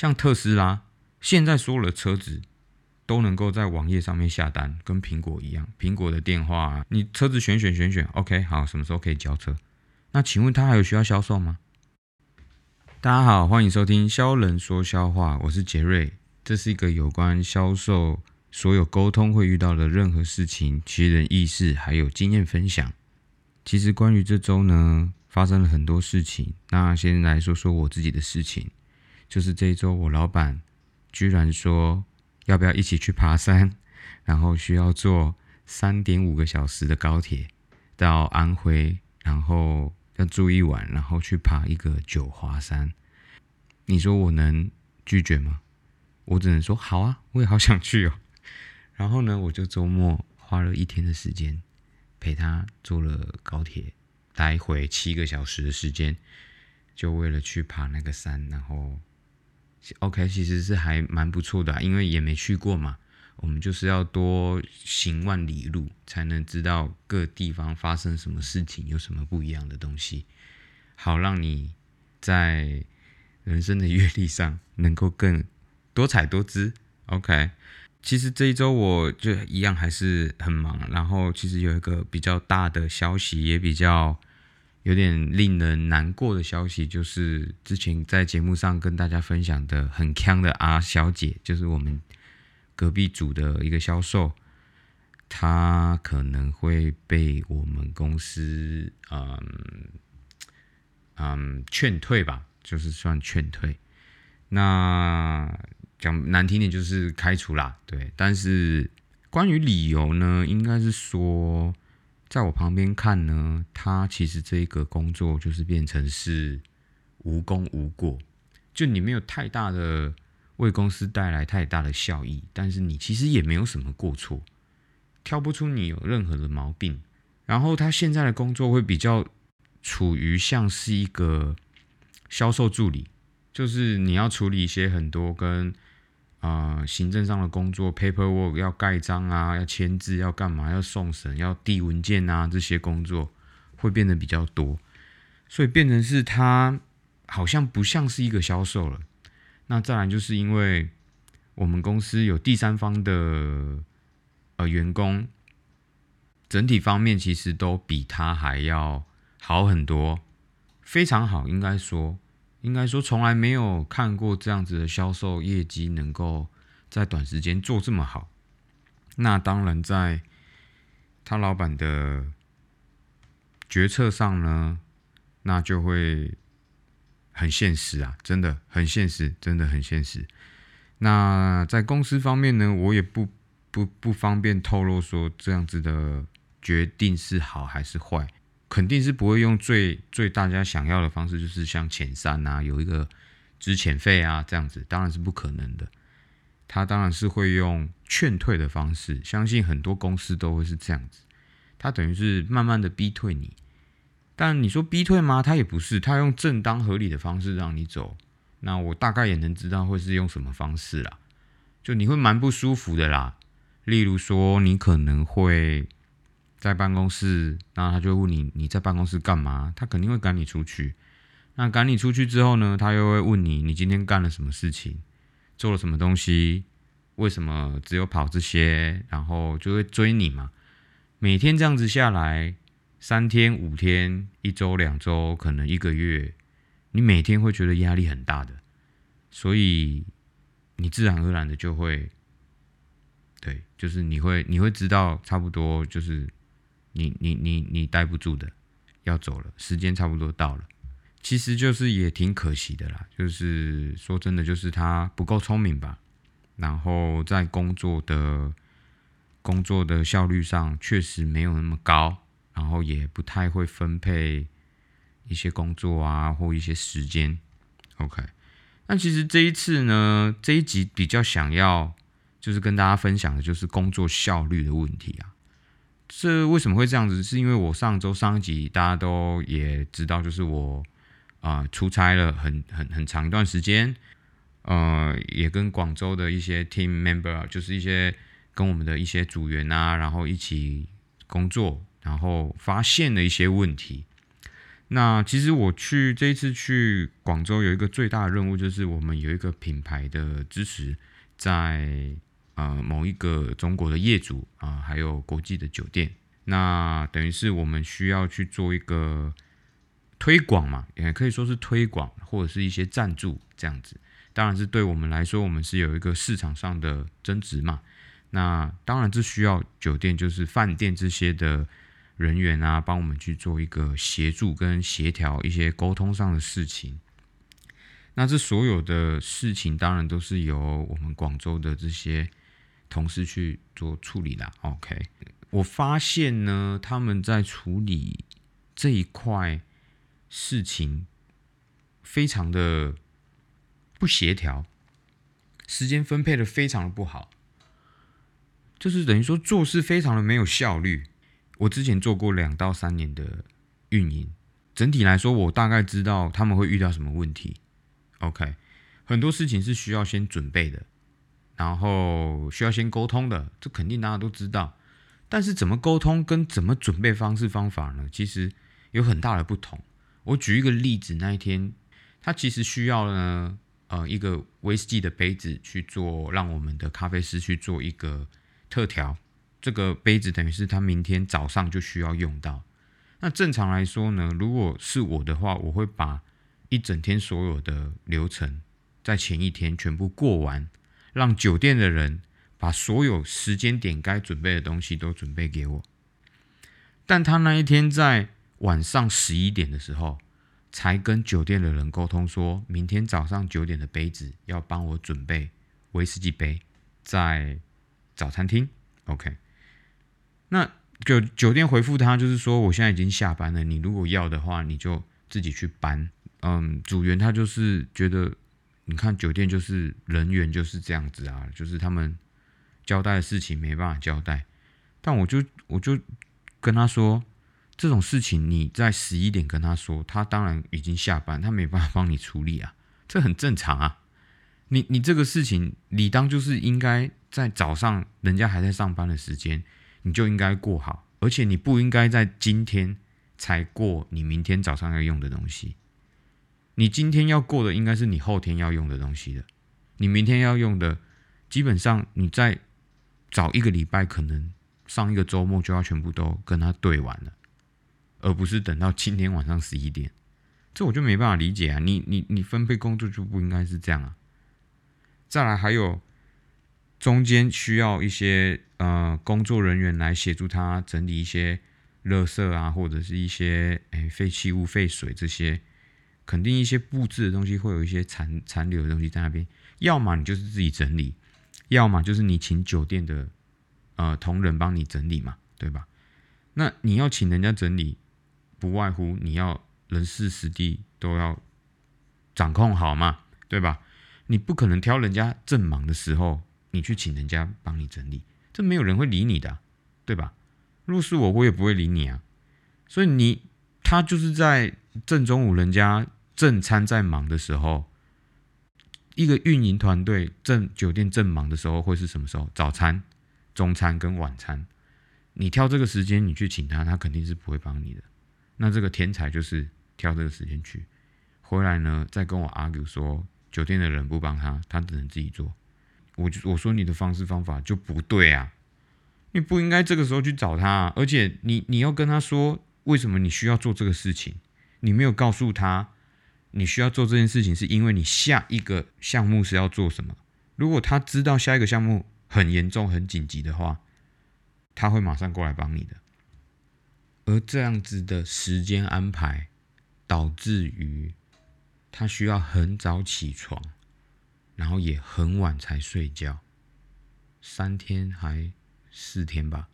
像特斯拉，现在所有的车子都能够在网页上面下单，跟苹果一样。苹果的电话，你车子选选选选，OK，好，什么时候可以交车？那请问他还有需要销售吗？大家好，欢迎收听销人说销话，我是杰瑞。这是一个有关销售所有沟通会遇到的任何事情、其人意事，还有经验分享。其实关于这周呢，发生了很多事情。那先来说说我自己的事情，就是这一周我老板居然说要不要一起去爬山，然后需要坐三点五个小时的高铁到安徽，然后。要住一晚，然后去爬一个九华山，你说我能拒绝吗？我只能说好啊，我也好想去哦。然后呢，我就周末花了一天的时间陪他坐了高铁，来回七个小时的时间，就为了去爬那个山。然后，OK，其实是还蛮不错的，因为也没去过嘛。我们就是要多行万里路，才能知道各地方发生什么事情，有什么不一样的东西，好让你在人生的阅历上能够更多彩多姿。OK，其实这一周我就一样还是很忙，然后其实有一个比较大的消息，也比较有点令人难过的消息，就是之前在节目上跟大家分享的很强的阿小姐，就是我们。隔壁组的一个销售，她可能会被我们公司嗯嗯劝退吧，就是算劝退。那讲难听点就是开除啦，对。但是关于理由呢，应该是说，在我旁边看呢，他其实这个工作就是变成是无功无过，就你没有太大的。为公司带来太大的效益，但是你其实也没有什么过错，挑不出你有任何的毛病。然后他现在的工作会比较处于像是一个销售助理，就是你要处理一些很多跟啊行政上的工作，paperwork 要盖章啊，要签字，要干嘛，要送审，要递文件啊，这些工作会变得比较多，所以变成是他好像不像是一个销售了。那再来就是因为我们公司有第三方的呃员工，整体方面其实都比他还要好很多，非常好，应该说，应该说从来没有看过这样子的销售业绩能够在短时间做这么好。那当然在他老板的决策上呢，那就会。很现实啊，真的很现实，真的很现实。那在公司方面呢，我也不不不方便透露说这样子的决定是好还是坏，肯定是不会用最最大家想要的方式，就是像遣散啊，有一个支遣费啊这样子，当然是不可能的。他当然是会用劝退的方式，相信很多公司都会是这样子，他等于是慢慢的逼退你。但你说逼退吗？他也不是，他用正当合理的方式让你走。那我大概也能知道会是用什么方式啦。就你会蛮不舒服的啦。例如说，你可能会在办公室，那他就问你你在办公室干嘛？他肯定会赶你出去。那赶你出去之后呢，他又会问你你今天干了什么事情，做了什么东西，为什么只有跑这些？然后就会追你嘛。每天这样子下来。三天、五天、一周、两周，可能一个月，你每天会觉得压力很大的，所以你自然而然的就会，对，就是你会你会知道差不多就是你你你你待不住的，要走了，时间差不多到了，其实就是也挺可惜的啦，就是说真的，就是他不够聪明吧，然后在工作的工作的效率上确实没有那么高。然后也不太会分配一些工作啊，或一些时间。OK，那其实这一次呢，这一集比较想要就是跟大家分享的，就是工作效率的问题啊。这为什么会这样子？是因为我上周上一集大家都也知道，就是我啊出差了很很很长一段时间，呃，也跟广州的一些 team member，就是一些跟我们的一些组员啊，然后一起工作。然后发现了一些问题，那其实我去这一次去广州有一个最大的任务，就是我们有一个品牌的支持，在呃某一个中国的业主啊，还有国际的酒店，那等于是我们需要去做一个推广嘛，也可以说是推广或者是一些赞助这样子。当然是对我们来说，我们是有一个市场上的增值嘛。那当然这需要酒店就是饭店这些的。人员啊，帮我们去做一个协助跟协调一些沟通上的事情。那这所有的事情，当然都是由我们广州的这些同事去做处理啦。OK，我发现呢，他们在处理这一块事情，非常的不协调，时间分配的非常的不好，就是等于说做事非常的没有效率。我之前做过两到三年的运营，整体来说，我大概知道他们会遇到什么问题。OK，很多事情是需要先准备的，然后需要先沟通的，这肯定大家都知道。但是怎么沟通跟怎么准备方式方法呢？其实有很大的不同。我举一个例子，那一天他其实需要呢，呃，一个威士忌的杯子去做，让我们的咖啡师去做一个特调。这个杯子等于是他明天早上就需要用到。那正常来说呢，如果是我的话，我会把一整天所有的流程在前一天全部过完，让酒店的人把所有时间点该准备的东西都准备给我。但他那一天在晚上十一点的时候，才跟酒店的人沟通，说明天早上九点的杯子要帮我准备威士忌杯，在早餐厅。OK。那酒酒店回复他，就是说我现在已经下班了，你如果要的话，你就自己去搬。嗯，组员他就是觉得，你看酒店就是人员就是这样子啊，就是他们交代的事情没办法交代。但我就我就跟他说，这种事情你在十一点跟他说，他当然已经下班，他没办法帮你处理啊，这很正常啊。你你这个事情理当就是应该在早上人家还在上班的时间。你就应该过好，而且你不应该在今天才过你明天早上要用的东西。你今天要过的应该是你后天要用的东西的。你明天要用的，基本上你在早一个礼拜，可能上一个周末就要全部都跟他对完了，而不是等到今天晚上十一点。这我就没办法理解啊！你你你分配工作就不应该是这样啊！再来还有。中间需要一些呃工作人员来协助他整理一些垃圾啊，或者是一些诶废弃物、废水这些，肯定一些布置的东西会有一些残残留的东西在那边。要么你就是自己整理，要么就是你请酒店的呃同仁帮你整理嘛，对吧？那你要请人家整理，不外乎你要人事实地都要掌控好嘛，对吧？你不可能挑人家正忙的时候。你去请人家帮你整理，这没有人会理你的，对吧？若是我，我也不会理你啊。所以你他就是在正中午，人家正餐在忙的时候，一个运营团队正酒店正忙的时候，会是什么时候？早餐、中餐跟晚餐，你挑这个时间你去请他，他肯定是不会帮你的。那这个天才就是挑这个时间去，回来呢再跟我 argue 说酒店的人不帮他，他只能自己做。我我说你的方式方法就不对啊！你不应该这个时候去找他，啊而且你你要跟他说为什么你需要做这个事情，你没有告诉他你需要做这件事情是因为你下一个项目是要做什么。如果他知道下一个项目很严重很紧急的话，他会马上过来帮你的。而这样子的时间安排，导致于他需要很早起床。然后也很晚才睡觉，三天还四天吧。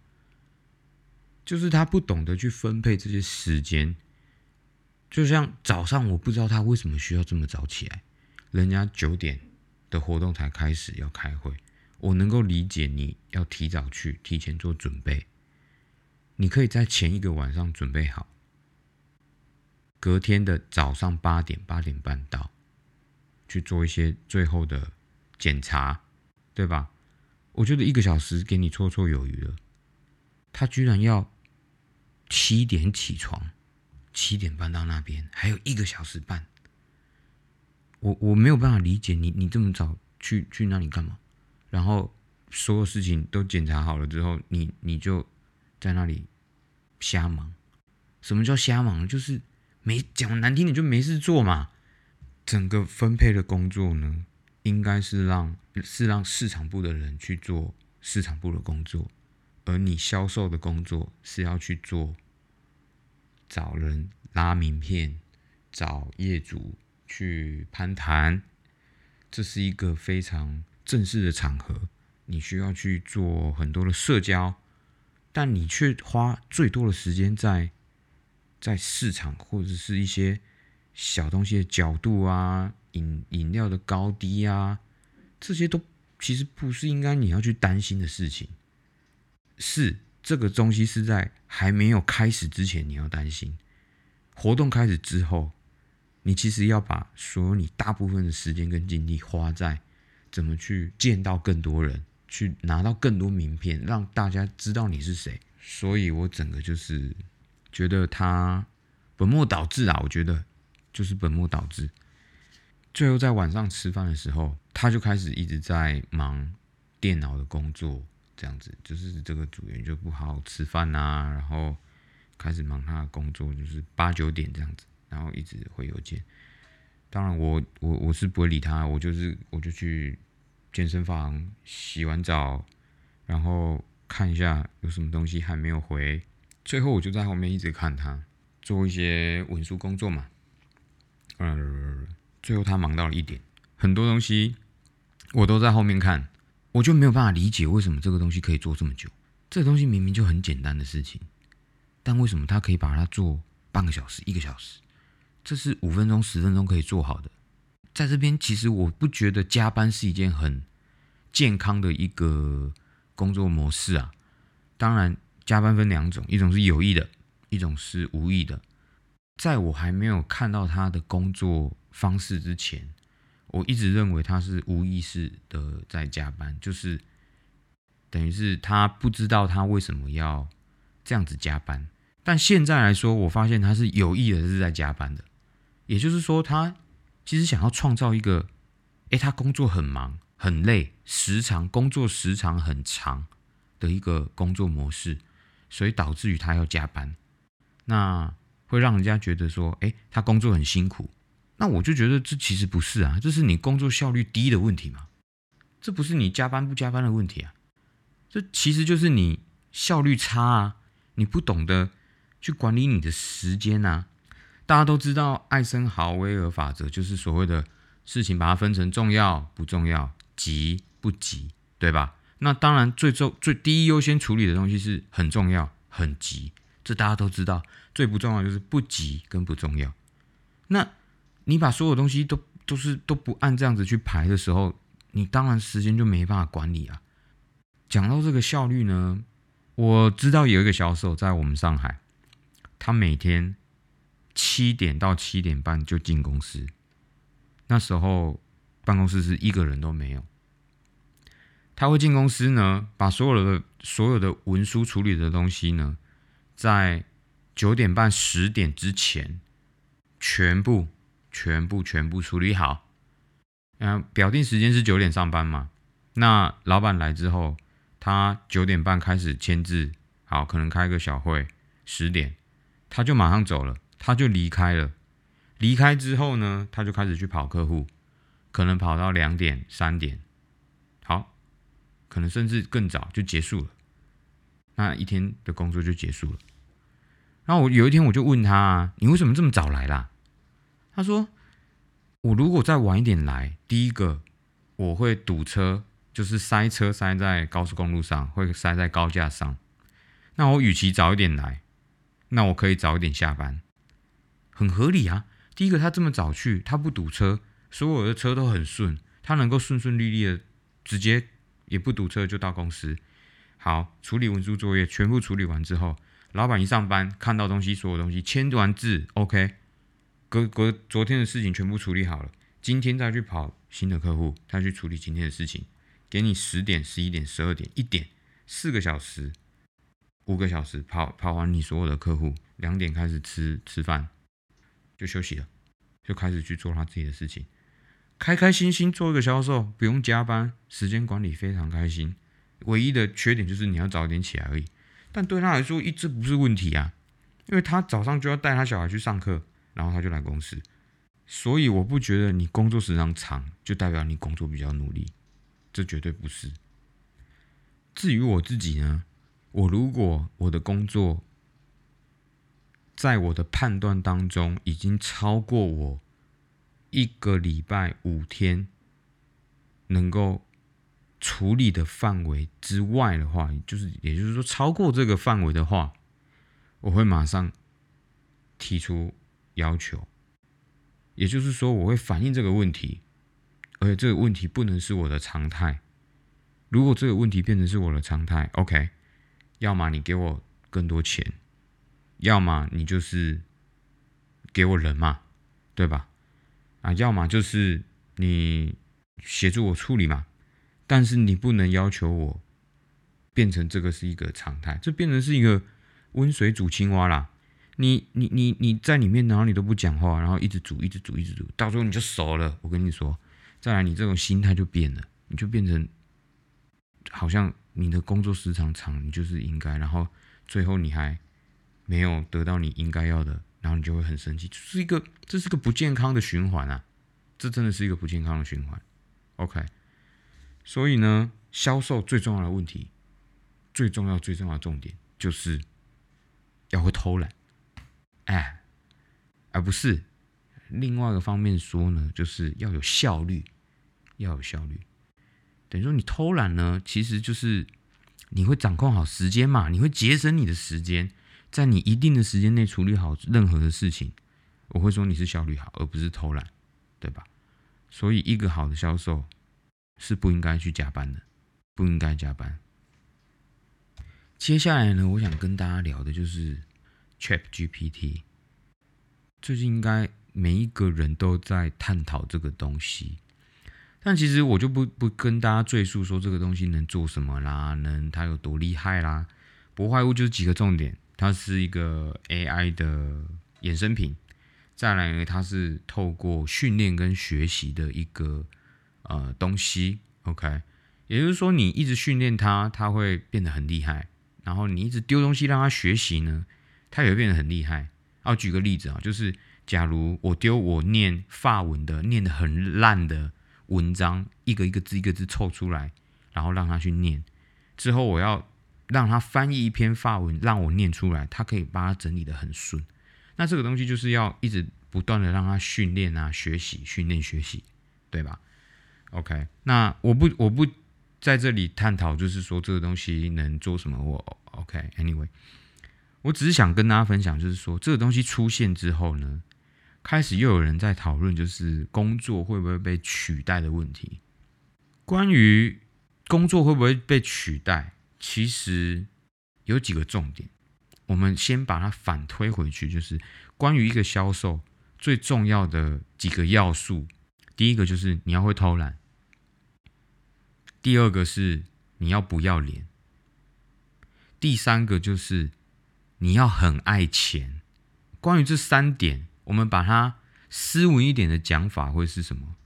就是他不懂得去分配这些时间，就像早上我不知道他为什么需要这么早起来，人家九点的活动才开始要开会，我能够理解你要提早去，提前做准备。你可以在前一个晚上准备好，隔天的早上八点八点半到。去做一些最后的检查，对吧？我觉得一个小时给你绰绰有余了。他居然要七点起床，七点半到那边，还有一个小时半。我我没有办法理解你，你这么早去去那里干嘛？然后所有事情都检查好了之后，你你就在那里瞎忙。什么叫瞎忙？就是没讲难听点，就没事做嘛。整个分配的工作呢，应该是让是让市场部的人去做市场部的工作，而你销售的工作是要去做找人拉名片，找业主。去攀谈，这是一个非常正式的场合，你需要去做很多的社交，但你却花最多的时间在在市场或者是一些小东西的角度啊，饮饮料的高低啊，这些都其实不是应该你要去担心的事情，是这个东西是在还没有开始之前你要担心，活动开始之后。你其实要把所有你大部分的时间跟精力花在怎么去见到更多人，去拿到更多名片，让大家知道你是谁。所以我整个就是觉得他本末倒置啊！我觉得就是本末倒置。最后在晚上吃饭的时候，他就开始一直在忙电脑的工作，这样子就是这个组员就不好好吃饭啊，然后开始忙他的工作，就是八九点这样子。然后一直回邮件，当然我我我是不会理他，我就是我就去健身房洗完澡，然后看一下有什么东西还没有回，最后我就在后面一直看他做一些文书工作嘛，嗯，最后他忙到了一点，很多东西我都在后面看，我就没有办法理解为什么这个东西可以做这么久，这个东西明明就很简单的事情，但为什么他可以把它做半个小时、一个小时？这是五分钟、十分钟可以做好的。在这边，其实我不觉得加班是一件很健康的一个工作模式啊。当然，加班分两种，一种是有意的，一种是无意的。在我还没有看到他的工作方式之前，我一直认为他是无意识的在加班，就是等于是他不知道他为什么要这样子加班。但现在来说，我发现他是有意的，是在加班的。也就是说，他其实想要创造一个，诶，他工作很忙、很累，时长工作时长很长的一个工作模式，所以导致于他要加班，那会让人家觉得说，诶，他工作很辛苦。那我就觉得这其实不是啊，这是你工作效率低的问题嘛，这不是你加班不加班的问题啊，这其实就是你效率差啊，你不懂得去管理你的时间啊。大家都知道艾森豪威尔法则，就是所谓的事情把它分成重要不重要、急不急，对吧？那当然最重最第一优先处理的东西是很重要、很急，这大家都知道。最不重要就是不急跟不重要。那你把所有东西都都是都不按这样子去排的时候，你当然时间就没办法管理啊。讲到这个效率呢，我知道有一个销售在我们上海，他每天。七点到七点半就进公司，那时候办公室是一个人都没有。他会进公司呢，把所有的所有的文书处理的东西呢，在九点半十点之前，全部全部全部处理好。嗯，表定时间是九点上班嘛？那老板来之后，他九点半开始签字，好，可能开个小会，十点他就马上走了。他就离开了，离开之后呢，他就开始去跑客户，可能跑到两点、三点，好，可能甚至更早就结束了，那一天的工作就结束了。然后我有一天我就问他：“你为什么这么早来啦？”他说：“我如果再晚一点来，第一个我会堵车，就是塞车塞在高速公路上，会塞在高架上。那我与其早一点来，那我可以早一点下班。”很合理啊！第一个，他这么早去，他不堵车，所有的车都很顺，他能够顺顺利利的直接也不堵车就到公司。好，处理文书作业全部处理完之后，老板一上班看到东西，所有东西签完字，OK，隔隔昨天的事情全部处理好了，今天再去跑新的客户，他去处理今天的事情，给你十点、十一点、十二点、一点四个小时，五个小时跑跑完你所有的客户，两点开始吃吃饭，就休息了，就开始去做他自己的事情，开开心心做一个销售，不用加班，时间管理非常开心。唯一的缺点就是你要早点起来而已，但对他来说一直不是问题啊，因为他早上就要带他小孩去上课，然后他就来公司，所以我不觉得你工作时长长就代表你工作比较努力，这绝对不是。至于我自己呢？我如果我的工作在我的判断当中已经超过我一个礼拜五天能够处理的范围之外的话，就是也就是说超过这个范围的话，我会马上提出要求。也就是说，我会反映这个问题，而且这个问题不能是我的常态。如果这个问题变成是我的常态，OK。要么你给我更多钱，要么你就是给我人嘛，对吧？啊，要么就是你协助我处理嘛。但是你不能要求我变成这个是一个常态，这变成是一个温水煮青蛙啦。你你你你在里面，然后你都不讲话，然后一直煮，一直煮，一直煮，到时候你就熟了。我跟你说，再来你这种心态就变了，你就变成好像。你的工作时长长，你就是应该，然后最后你还没有得到你应该要的，然后你就会很生气，这是一个这是个不健康的循环啊！这真的是一个不健康的循环。OK，所以呢，销售最重要的问题，最重要最重要的重点就是要会偷懒，哎，而不是另外一个方面说呢，就是要有效率，要有效率。等于说你偷懒呢，其实就是你会掌控好时间嘛，你会节省你的时间，在你一定的时间内处理好任何的事情。我会说你是效率好，而不是偷懒，对吧？所以一个好的销售是不应该去加班的，不应该加班。接下来呢，我想跟大家聊的就是 Chat GPT。最近应该每一个人都在探讨这个东西。但其实我就不不跟大家赘述说这个东西能做什么啦，能它有多厉害啦。不坏物就是几个重点，它是一个 AI 的衍生品。再来呢，它是透过训练跟学习的一个呃东西。OK，也就是说你一直训练它，它会变得很厉害。然后你一直丢东西让它学习呢，它也会变得很厉害。啊，举个例子啊，就是假如我丢我念法文的，念得很烂的。文章一个一个字一个字凑出来，然后让他去念。之后我要让他翻译一篇法文，让我念出来，他可以把它整理的很顺。那这个东西就是要一直不断的让他训练啊，学习训练学习，对吧？OK，那我不我不在这里探讨，就是说这个东西能做什么。我 OK，Anyway，我只是想跟大家分享，就是说这个东西出现之后呢。开始又有人在讨论，就是工作会不会被取代的问题。关于工作会不会被取代，其实有几个重点。我们先把它反推回去，就是关于一个销售最重要的几个要素。第一个就是你要会偷懒，第二个是你要不要脸，第三个就是你要很爱钱。关于这三点。我们把它斯文一点的讲法会是什么？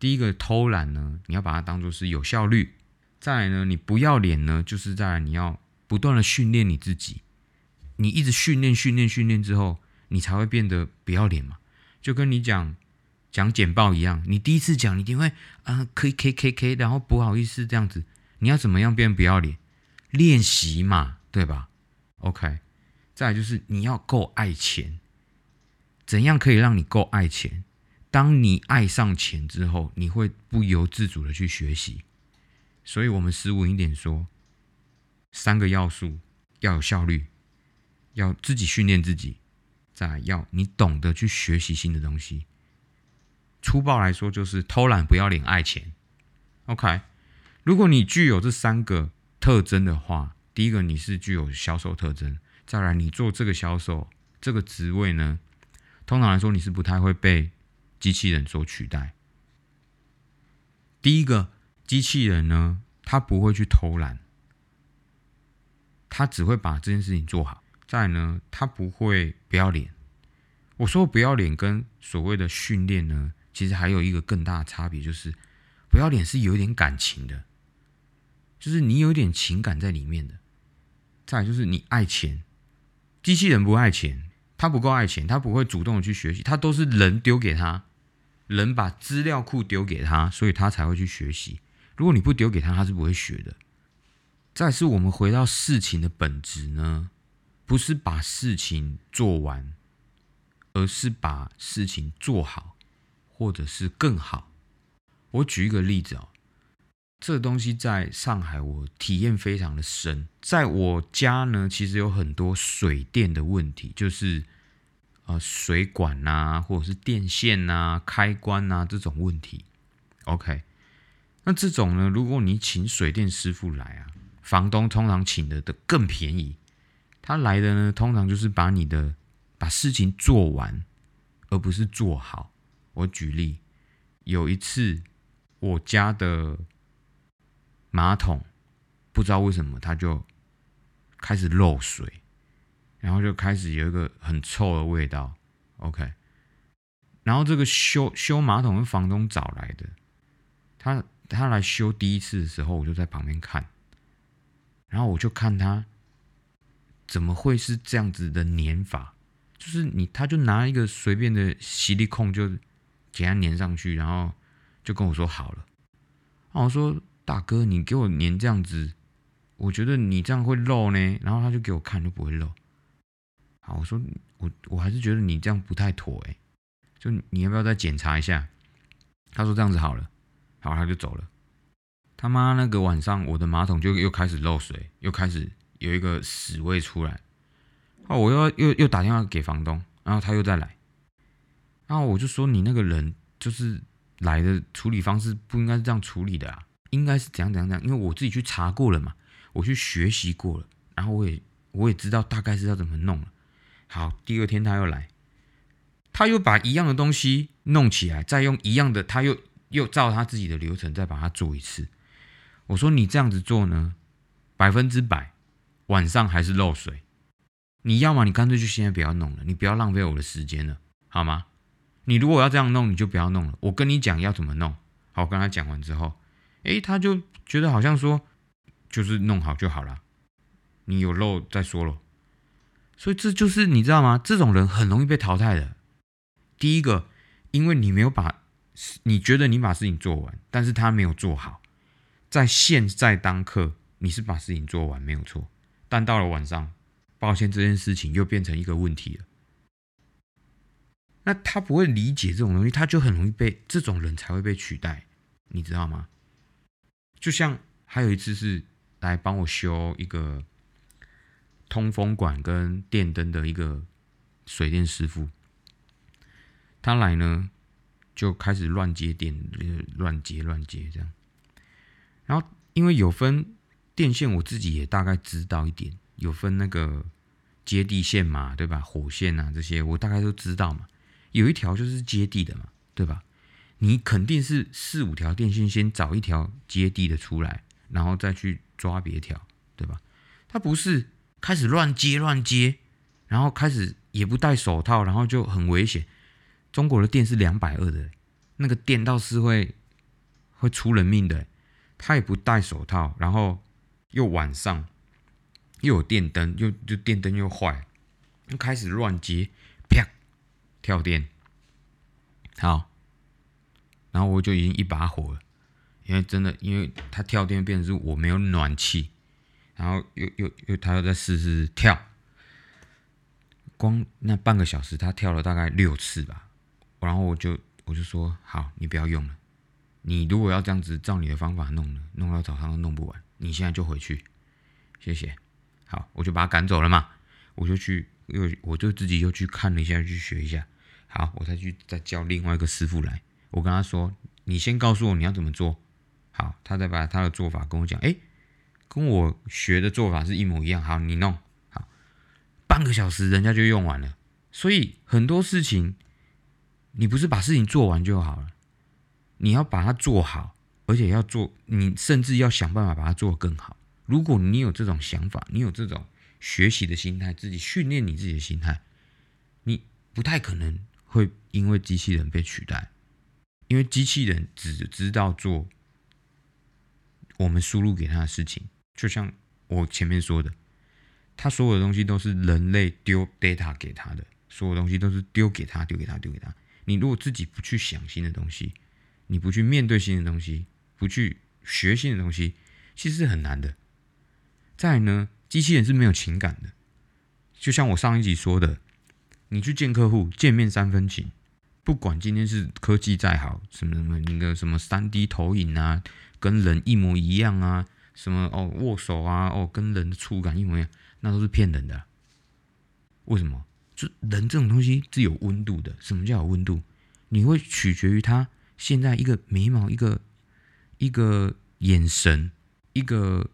第一个偷懒呢，你要把它当做是有效率；再来呢，你不要脸呢，就是在你要不断的训练你自己，你一直训练训练训练之后，你才会变得不要脸嘛。就跟你讲讲简报一样，你第一次讲，你一定会啊，可以可以、可以、可以然后不好意思这样子，你要怎么样变不要脸？练习嘛，对吧？OK，再就是你要够爱钱。怎样可以让你够爱钱？当你爱上钱之后，你会不由自主的去学习。所以，我们斯文一点说，三个要素：要有效率，要自己训练自己，再要你懂得去学习新的东西。粗暴来说，就是偷懒、不要脸、爱钱。OK，如果你具有这三个特征的话，第一个你是具有销售特征，再来你做这个销售这个职位呢？通常来说，你是不太会被机器人所取代。第一个，机器人呢，他不会去偷懒，他只会把这件事情做好。再呢，他不会不要脸。我说不要脸跟所谓的训练呢，其实还有一个更大的差别，就是不要脸是有一点感情的，就是你有一点情感在里面的。再就是你爱钱，机器人不爱钱，他不够爱钱，他不会主动去学习，他都是人丢给他，人把资料库丢给他，所以他才会去学习。如果你不丢给他，他是不会学的。再是我们回到事情的本质呢，不是把事情做完，而是把事情做好，或者是更好。我举一个例子哦，这东西在上海我体验非常的深。在我家呢，其实有很多水电的问题，就是呃水管呐，或者是电线呐、开关呐这种问题。OK。那这种呢？如果你请水电师傅来啊，房东通常请的的更便宜。他来的呢，通常就是把你的把事情做完，而不是做好。我举例，有一次我家的马桶不知道为什么它就开始漏水，然后就开始有一个很臭的味道。OK，然后这个修修马桶是房东找来的，他。他来修第一次的时候，我就在旁边看，然后我就看他怎么会是这样子的粘法，就是你他就拿一个随便的吸力控就给它粘上去，然后就跟我说好了。然后我说大哥，你给我粘这样子，我觉得你这样会漏呢。然后他就给我看就不会漏。好，我说我我还是觉得你这样不太妥哎，就你要不要再检查一下？他说这样子好了。然后他就走了。他妈那个晚上，我的马桶就又开始漏水，又开始有一个屎味出来。哦，我又又又打电话给房东，然后他又再来。然后我就说：“你那个人就是来的处理方式不应该是这样处理的啊，应该是怎样怎样怎样。因为我自己去查过了嘛，我去学习过了，然后我也我也知道大概是要怎么弄了。好，第二天他又来，他又把一样的东西弄起来，再用一样的，他又。又照他自己的流程再把它做一次。我说你这样子做呢，百分之百晚上还是漏水。你要么你干脆就现在不要弄了，你不要浪费我的时间了，好吗？你如果要这样弄，你就不要弄了。我跟你讲要怎么弄。好，我跟他讲完之后，诶，他就觉得好像说就是弄好就好了。你有漏再说了。所以这就是你知道吗？这种人很容易被淘汰的。第一个，因为你没有把。你觉得你把事情做完，但是他没有做好，在现在当刻你是把事情做完没有错，但到了晚上，抱歉这件事情又变成一个问题了。那他不会理解这种东西，他就很容易被这种人才会被取代，你知道吗？就像还有一次是来帮我修一个通风管跟电灯的一个水电师傅，他来呢。就开始乱接电，乱接乱接这样。然后因为有分电线，我自己也大概知道一点，有分那个接地线嘛，对吧？火线啊这些，我大概都知道嘛。有一条就是接地的嘛，对吧？你肯定是四五条电线，先找一条接地的出来，然后再去抓别条，对吧？他不是开始乱接乱接，然后开始也不戴手套，然后就很危险。中国的电是两百二的，那个电倒是会会出人命的。他也不戴手套，然后又晚上又有电灯，又就电灯又坏，又开始乱接，啪跳电。好，然后我就已经一把火了，因为真的，因为他跳电变成是我没有暖气，然后又又又他又在试试跳，光那半个小时他跳了大概六次吧。然后我就我就说好，你不要用了。你如果要这样子照你的方法弄了，弄到早上都弄不完。你现在就回去，谢谢。好，我就把他赶走了嘛。我就去又我就自己又去看了一下，去学一下。好，我再去再叫另外一个师傅来。我跟他说，你先告诉我你要怎么做。好，他再把他的做法跟我讲。哎，跟我学的做法是一模一样。好，你弄好，半个小时人家就用完了。所以很多事情。你不是把事情做完就好了，你要把它做好，而且要做，你甚至要想办法把它做得更好。如果你有这种想法，你有这种学习的心态，自己训练你自己的心态，你不太可能会因为机器人被取代，因为机器人只知道做我们输入给他的事情，就像我前面说的，他所有的东西都是人类丢 data 给他的，所有东西都是丢给他，丢给他，丢给他。你如果自己不去想新的东西，你不去面对新的东西，不去学新的东西，其实是很难的。再呢，机器人是没有情感的，就像我上一集说的，你去见客户，见面三分情，不管今天是科技再好，什么什么那个什么三 D 投影啊，跟人一模一样啊，什么哦握手啊，哦跟人的触感一模一样，那都是骗人的。为什么？就人这种东西是有温度的。什么叫有温度？你会取决于他现在一个眉毛，一个一个眼神，一个。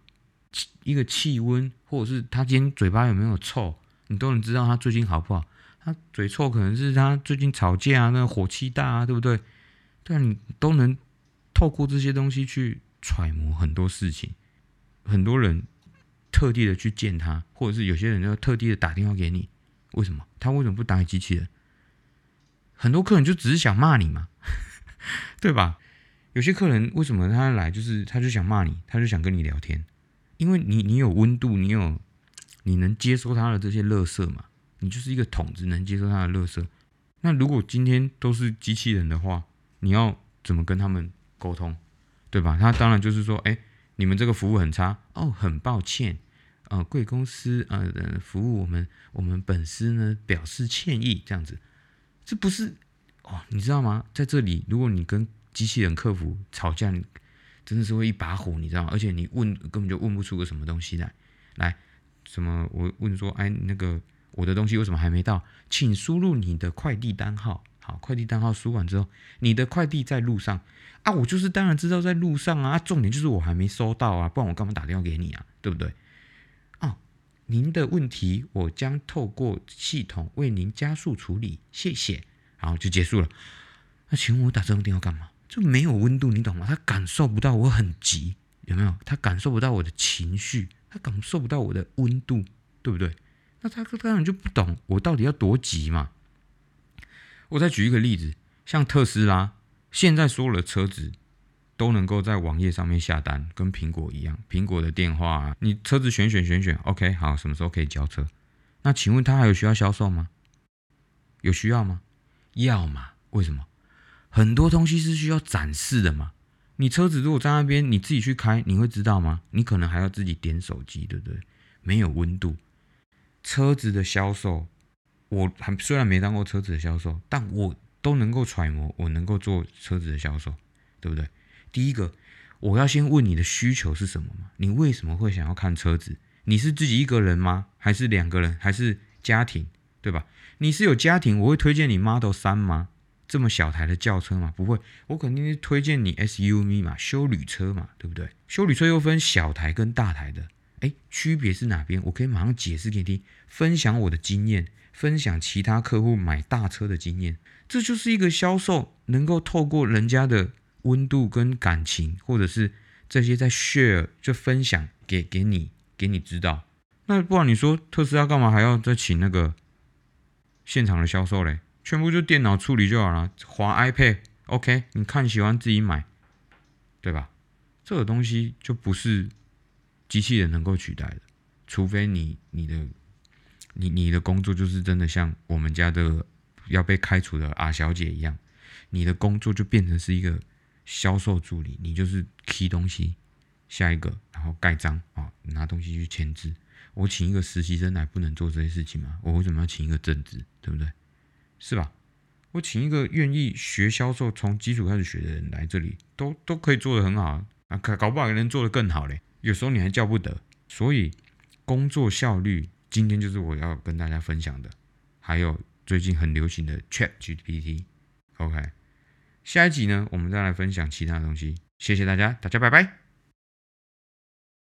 一个气温，或者是他今天嘴巴有没有臭，你都能知道他最近好不好。他嘴臭可能是他最近吵架啊，那火气大啊，对不对？对啊，你都能透过这些东西去揣摩很多事情。很多人特地的去见他，或者是有些人要特地的打电话给你，为什么？他为什么不打给机器人？很多客人就只是想骂你嘛，对吧？有些客人为什么他来，就是他就想骂你，他就想跟你聊天。因为你你有温度，你有你能接收他的这些乐色嘛？你就是一个桶子，能接受他的垃圾。那如果今天都是机器人的话，你要怎么跟他们沟通，对吧？他当然就是说，哎，你们这个服务很差哦，很抱歉，呃，贵公司呃服务我们我们本司呢表示歉意，这样子，这不是哦？你知道吗？在这里，如果你跟机器人客服吵架，真的是会一把火，你知道吗？而且你问根本就问不出个什么东西来。来，什么？我问说，哎，那个我的东西为什么还没到？请输入你的快递单号。好，快递单号输完之后，你的快递在路上啊。我就是当然知道在路上啊。重点就是我还没收到啊，不然我干嘛打电话给你啊？对不对？哦，您的问题我将透过系统为您加速处理，谢谢。然后就结束了。那请问我打这通电话干嘛？就没有温度，你懂吗？他感受不到我很急，有没有？他感受不到我的情绪，他感受不到我的温度，对不对？那他根本就不懂我到底要多急嘛。我再举一个例子，像特斯拉，现在所有的车子都能够在网页上面下单，跟苹果一样，苹果的电话，你车子选选选选，OK，好，什么时候可以交车？那请问他还有需要销售吗？有需要吗？要嘛？为什么？很多东西是需要展示的嘛？你车子如果在那边，你自己去开，你会知道吗？你可能还要自己点手机，对不对？没有温度。车子的销售，我还虽然没当过车子的销售，但我都能够揣摩，我能够做车子的销售，对不对？第一个，我要先问你的需求是什么嘛？你为什么会想要看车子？你是自己一个人吗？还是两个人？还是家庭？对吧？你是有家庭，我会推荐你 Model 三吗？这么小台的轿车嘛，不会，我肯定是推荐你 SUV 嘛，修旅车嘛，对不对？修旅车又分小台跟大台的，哎，区别是哪边？我可以马上解释给你听，分享我的经验，分享其他客户买大车的经验，这就是一个销售能够透过人家的温度跟感情，或者是这些在 share 就分享给给你，给你知道。那不然你说特斯拉干嘛还要再请那个现场的销售嘞？全部就电脑处理就好了，滑 iPad，OK，你看喜欢自己买，对吧？这个东西就不是机器人能够取代的，除非你你的你你的工作就是真的像我们家的要被开除的阿小姐一样，你的工作就变成是一个销售助理，你就是 key 东西，下一个然后盖章啊，拿东西去签字。我请一个实习生来不能做这些事情吗？我为什么要请一个正职，对不对？是吧？我请一个愿意学销售、从基础开始学的人来这里，都都可以做得很好啊！搞搞不好还能做得更好嘞。有时候你还叫不得，所以工作效率今天就是我要跟大家分享的。还有最近很流行的 Chat GPT。OK，下一集呢，我们再来分享其他东西。谢谢大家，大家拜拜。